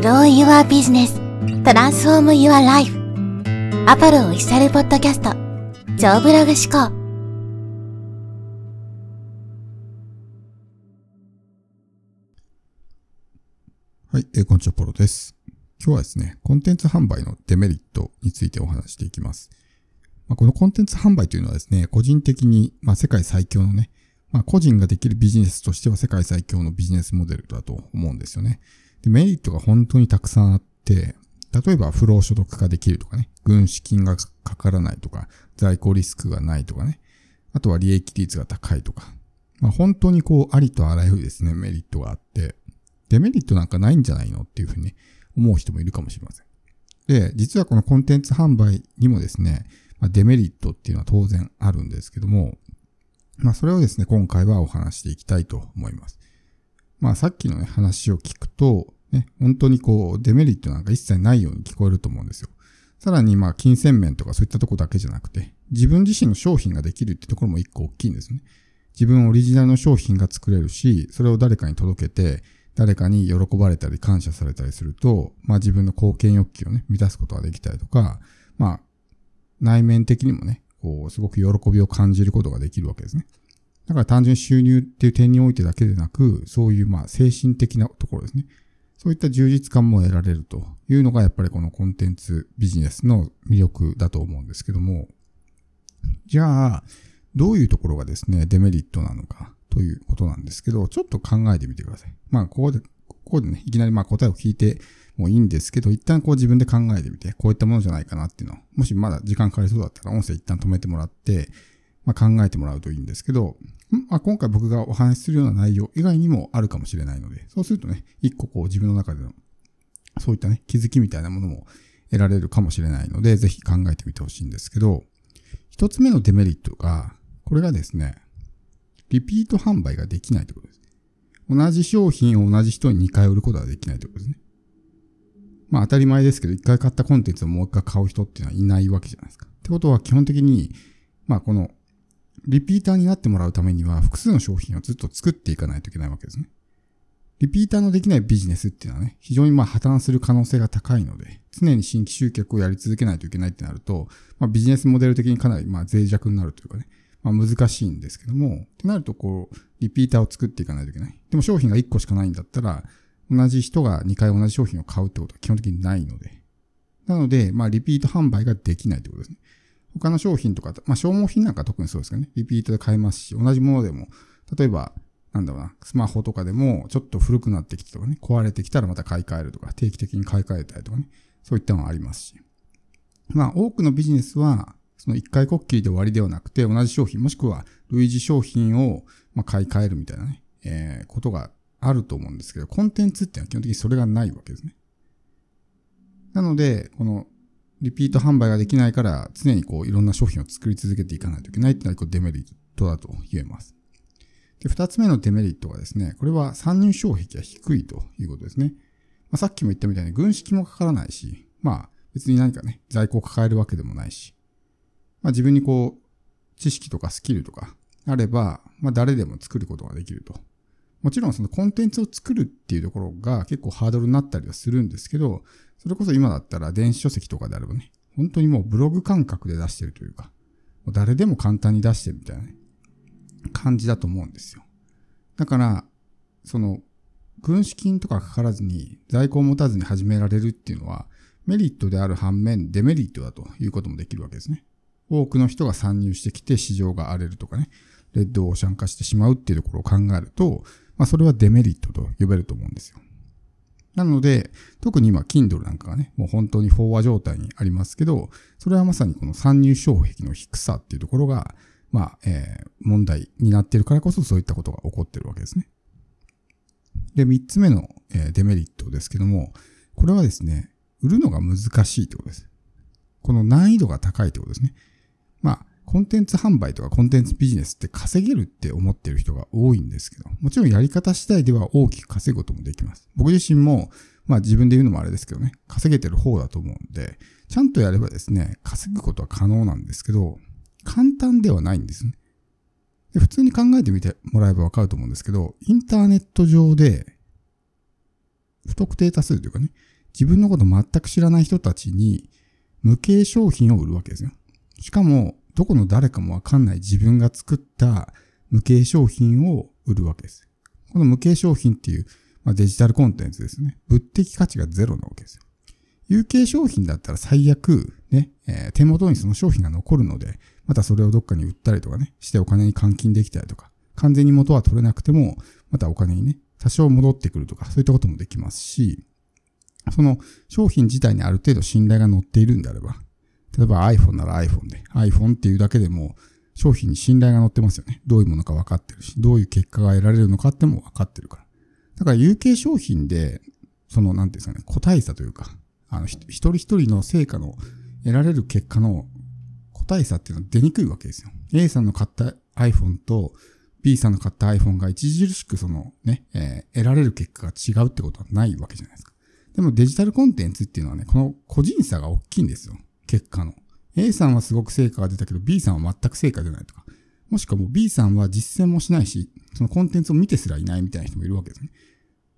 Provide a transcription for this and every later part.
Grow Your Business Transform Your Life アポロオフィシャルポッドキャスト超ブログ思考はい、えーこんにちは、ポロです。今日はですね、コンテンツ販売のデメリットについてお話していきます。まあ、このコンテンツ販売というのはですね、個人的に、まあ、世界最強のね、まあ、個人ができるビジネスとしては世界最強のビジネスモデルだと思うんですよね。で、メリットが本当にたくさんあって、例えば不労所得化できるとかね、軍資金がかからないとか、在庫リスクがないとかね、あとは利益率が高いとか、まあ、本当にこう、ありとあらゆるですね、メリットがあって、デメリットなんかないんじゃないのっていうふうに思う人もいるかもしれません。で、実はこのコンテンツ販売にもですね、まあ、デメリットっていうのは当然あるんですけども、まあそれをですね、今回はお話していきたいと思います。まあさっきのね、話を聞くと、ね、本当にこう、デメリットなんか一切ないように聞こえると思うんですよ。さらにまあ金銭面とかそういったところだけじゃなくて、自分自身の商品ができるってところも一個大きいんですね。自分オリジナルの商品が作れるし、それを誰かに届けて、誰かに喜ばれたり感謝されたりすると、まあ自分の貢献欲求をね、満たすことができたりとか、まあ内面的にもね、こう、すごく喜びを感じることができるわけですね。だから単純収入っていう点においてだけでなく、そういうまあ精神的なところですね。そういった充実感も得られるというのがやっぱりこのコンテンツビジネスの魅力だと思うんですけども、じゃあ、どういうところがですね、デメリットなのかということなんですけど、ちょっと考えてみてください。まあ、ここで、ここでね、いきなりまあ答えを聞いてもいいんですけど、一旦こう自分で考えてみて、こういったものじゃないかなっていうのを、もしまだ時間かかりそうだったら音声一旦止めてもらって、まあ、考えてもらうといいんですけど、まあ、今回僕がお話しするような内容以外にもあるかもしれないので、そうするとね、一個こう自分の中での、そういったね、気づきみたいなものも得られるかもしれないので、ぜひ考えてみてほしいんですけど、一つ目のデメリットが、これがですね、リピート販売ができないということです。同じ商品を同じ人に2回売ることができないということですね。まあ当たり前ですけど、1回買ったコンテンツをもう1回買う人っていうのはいないわけじゃないですか。ってことは基本的に、まあこの、リピーターになってもらうためには複数の商品をずっと作っていかないといけないわけですね。リピーターのできないビジネスっていうのはね、非常にまあ破綻する可能性が高いので、常に新規集客をやり続けないといけないってなると、まあビジネスモデル的にかなりまあ脆弱になるというかね、まあ難しいんですけども、ってなるとこう、リピーターを作っていかないといけない。でも商品が1個しかないんだったら、同じ人が2回同じ商品を買うってことは基本的にないので。なので、まあリピート販売ができないということですね。他の商品とか、まあ消耗品なんか特にそうですかね。リピートで買えますし、同じものでも、例えば、なんだろうな、スマホとかでも、ちょっと古くなってきてとかね、壊れてきたらまた買い替えるとか、定期的に買い替えたりとかね、そういったのはありますし。まあ多くのビジネスは、その一回こっきりで終わりではなくて、同じ商品、もしくは類似商品をま買い替えるみたいなね、えー、ことがあると思うんですけど、コンテンツっていうのは基本的にそれがないわけですね。なので、このリピート販売ができないから、常にこういろんな商品を作り続けていかないといけないっていうのはこうデメリットだと言えます。で、二つ目のデメリットがですね、これは参入障壁が低いということですね。まあ、さっきも言ったみたいに軍資金もかからないし、まあ別に何かね、在庫を抱えるわけでもないし、まあ自分にこう、知識とかスキルとかあれば、まあ誰でも作ることができると。もちろんそのコンテンツを作るっていうところが結構ハードルになったりはするんですけど、それこそ今だったら電子書籍とかであればね、本当にもうブログ感覚で出してるというか、もう誰でも簡単に出してるみたいなね、感じだと思うんですよ。だから、その、軍資金とかかからずに在庫を持たずに始められるっていうのはメリットである反面デメリットだということもできるわけですね。多くの人が参入してきて市場が荒れるとかね、レッドオーシャン化してしまうっていうところを考えると、まあそれはデメリットと呼べると思うんですよ。なので、特に今、Kindle なんかがね、もう本当に飽和状態にありますけど、それはまさにこの参入障壁の低さっていうところが、まあ、えー、問題になっているからこそそういったことが起こってるわけですね。で、三つ目の、えデメリットですけども、これはですね、売るのが難しいってことです。この難易度が高いってことですね。まあ、コンテンツ販売とかコンテンツビジネスって稼げるって思ってる人が多いんですけど、もちろんやり方次第では大きく稼ぐこともできます。僕自身も、まあ自分で言うのもあれですけどね、稼げてる方だと思うんで、ちゃんとやればですね、稼ぐことは可能なんですけど、簡単ではないんですね。で普通に考えてみてもらえばわかると思うんですけど、インターネット上で不特定多数というかね、自分のこと全く知らない人たちに無形商品を売るわけですよ。しかも、どこの誰かもわかんない自分が作った無形商品を売るわけです。この無形商品っていう、まあ、デジタルコンテンツですね。物的価値がゼロなわけです。有形商品だったら最悪、ね、えー、手元にその商品が残るので、またそれをどっかに売ったりとかね、してお金に換金できたりとか、完全に元は取れなくても、またお金にね、多少戻ってくるとか、そういったこともできますし、その商品自体にある程度信頼が乗っているんであれば、例えば iPhone なら iPhone で、iPhone っていうだけでも商品に信頼が乗ってますよね。どういうものか分かってるし、どういう結果が得られるのかっても分かってるから。だから有形商品で、その、なんていうんですかね、個体差というか、あの、一人一人の成果の得られる結果の個体差っていうのは出にくいわけですよ。A さんの買った iPhone と B さんの買った iPhone が著しくそのね、えー、得られる結果が違うってことはないわけじゃないですか。でもデジタルコンテンツっていうのはね、この個人差が大きいんですよ。結果の。A さんはすごく成果が出たけど B さんは全く成果出ないとか。もしくはもう B さんは実践もしないし、そのコンテンツを見てすらいないみたいな人もいるわけですね。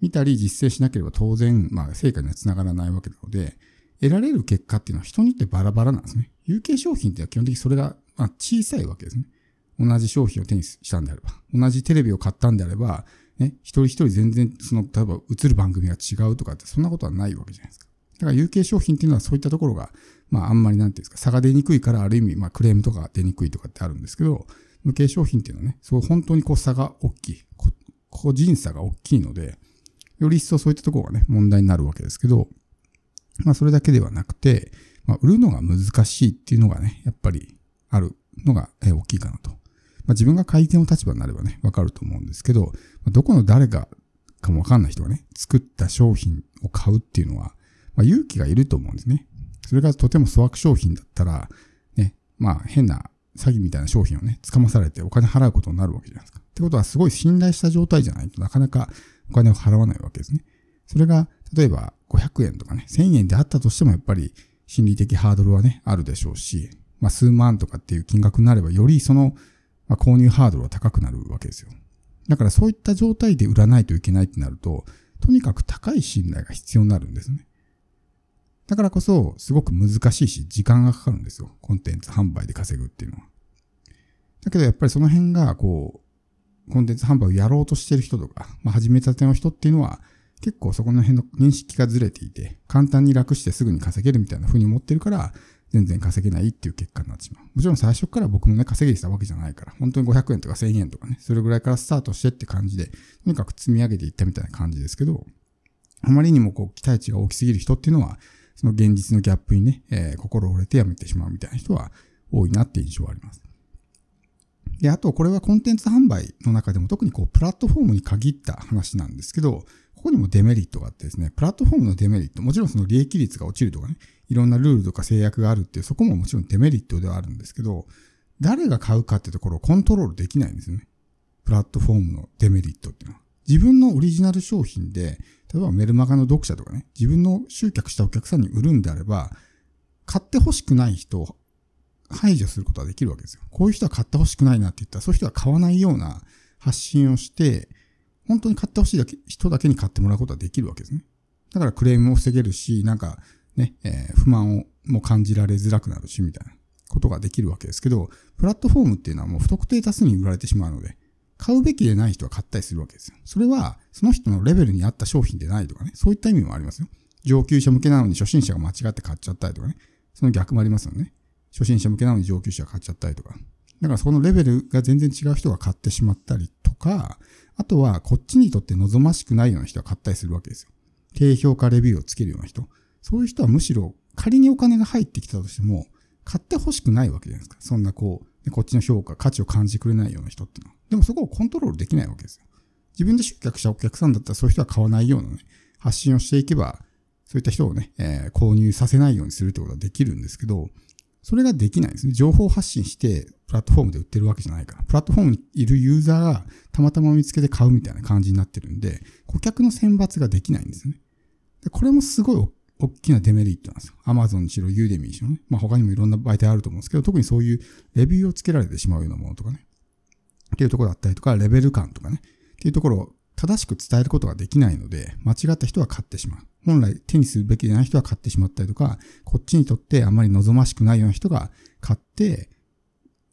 見たり実践しなければ当然、まあ成果には繋がらないわけなので、得られる結果っていうのは人によってバラバラなんですね。有形商品っては基本的にそれが、ま、小さいわけですね。同じ商品を手にしたんであれば、同じテレビを買ったんであれば、ね、一人一人全然、その、例えば映る番組が違うとかって、そんなことはないわけじゃないですか。だから有形商品っていうのはそういったところが、まああんまりなんていうんですか、差が出にくいから、ある意味、まあクレームとか出にくいとかってあるんですけど、無形商品っていうのはね、そう本当にこう差が大きい。個人差が大きいので、より一層そういったところがね、問題になるわけですけど、まあそれだけではなくて、まあ売るのが難しいっていうのがね、やっぱりあるのが大きいかなと。まあ自分が買い手の立場になればね、わかると思うんですけど、どこの誰がかもわかんない人がね、作った商品を買うっていうのは、まあ勇気がいると思うんですね。それがとても粗悪商品だったら、ね、まあ変な詐欺みたいな商品をね、捕まされてお金払うことになるわけじゃないですか。ってことはすごい信頼した状態じゃないとなかなかお金を払わないわけですね。それが、例えば500円とかね、1000円であったとしてもやっぱり心理的ハードルはね、あるでしょうし、まあ数万とかっていう金額になればよりその、まあ、購入ハードルは高くなるわけですよ。だからそういった状態で売らないといけないってなると、とにかく高い信頼が必要になるんですね。だからこそ、すごく難しいし、時間がかかるんですよ。コンテンツ販売で稼ぐっていうのは。だけどやっぱりその辺が、こう、コンテンツ販売をやろうとしてる人とか、まあ、始めたての人っていうのは、結構そこの辺の認識がずれていて、簡単に楽してすぐに稼げるみたいな風に思ってるから、全然稼げないっていう結果になってしまう。もちろん最初から僕もね、稼げてたわけじゃないから、本当に500円とか1000円とかね、それぐらいからスタートしてって感じで、とにかく積み上げていったみたいな感じですけど、あまりにもこう期待値が大きすぎる人っていうのは、その現実のギャップにね、えー、心折れてやめてしまうみたいな人は多いなって印象はあります。で、あとこれはコンテンツ販売の中でも特にこうプラットフォームに限った話なんですけど、ここにもデメリットがあってですね、プラットフォームのデメリット、もちろんその利益率が落ちるとかね、いろんなルールとか制約があるっていう、そこももちろんデメリットではあるんですけど、誰が買うかってところをコントロールできないんですよね。プラットフォームのデメリットっていうのは。自分のオリジナル商品で、例えばメルマガの読者とかね、自分の集客したお客さんに売るんであれば、買って欲しくない人を排除することはできるわけですよ。こういう人は買って欲しくないなって言ったら、そういう人は買わないような発信をして、本当に買って欲しいだけ人だけに買ってもらうことはできるわけですね。だからクレームも防げるし、なんかね、えー、不満をも感じられづらくなるし、みたいなことができるわけですけど、プラットフォームっていうのはもう不特定多数に売られてしまうので、買うべきでない人は買ったりするわけですよ。それは、その人のレベルに合った商品でないとかね、そういった意味もありますよ。上級者向けなのに初心者が間違って買っちゃったりとかね、その逆もありますよね。初心者向けなのに上級者が買っちゃったりとか。だからそのレベルが全然違う人が買ってしまったりとか、あとはこっちにとって望ましくないような人が買ったりするわけですよ。低評価レビューをつけるような人。そういう人はむしろ仮にお金が入ってきたとしても、買って欲しくないわけじゃないですか。そんなこう、こっちの評価、価値を感じてくれないような人っていうのは。でもそこをコントロールできないわけですよ。自分で集客したお客さんだったらそういう人は買わないようなね、発信をしていけば、そういった人をね、えー、購入させないようにするってことはできるんですけど、それができないですね。情報発信して、プラットフォームで売ってるわけじゃないから。プラットフォームにいるユーザーがたまたま見つけて買うみたいな感じになってるんで、顧客の選抜ができないんですね。でこれもすごい大大きなデメリットなんですよ。Amazon にしろ、ユーデミーにしろね。まあ他にもいろんな媒体あると思うんですけど、特にそういうレビューをつけられてしまうようなものとかね。っていうところだったりとか、レベル感とかね。っていうところを正しく伝えることができないので、間違った人は買ってしまう。本来手にするべきでない人は買ってしまったりとか、こっちにとってあまり望ましくないような人が買って、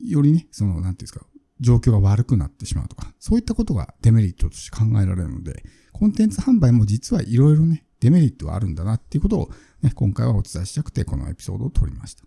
よりね、その、なんていうんですか、状況が悪くなってしまうとか、そういったことがデメリットとして考えられるので、コンテンツ販売も実はいろいろね、デメリットはあるんだなっていうことを、ね、今回はお伝えしたくて、このエピソードを撮りました。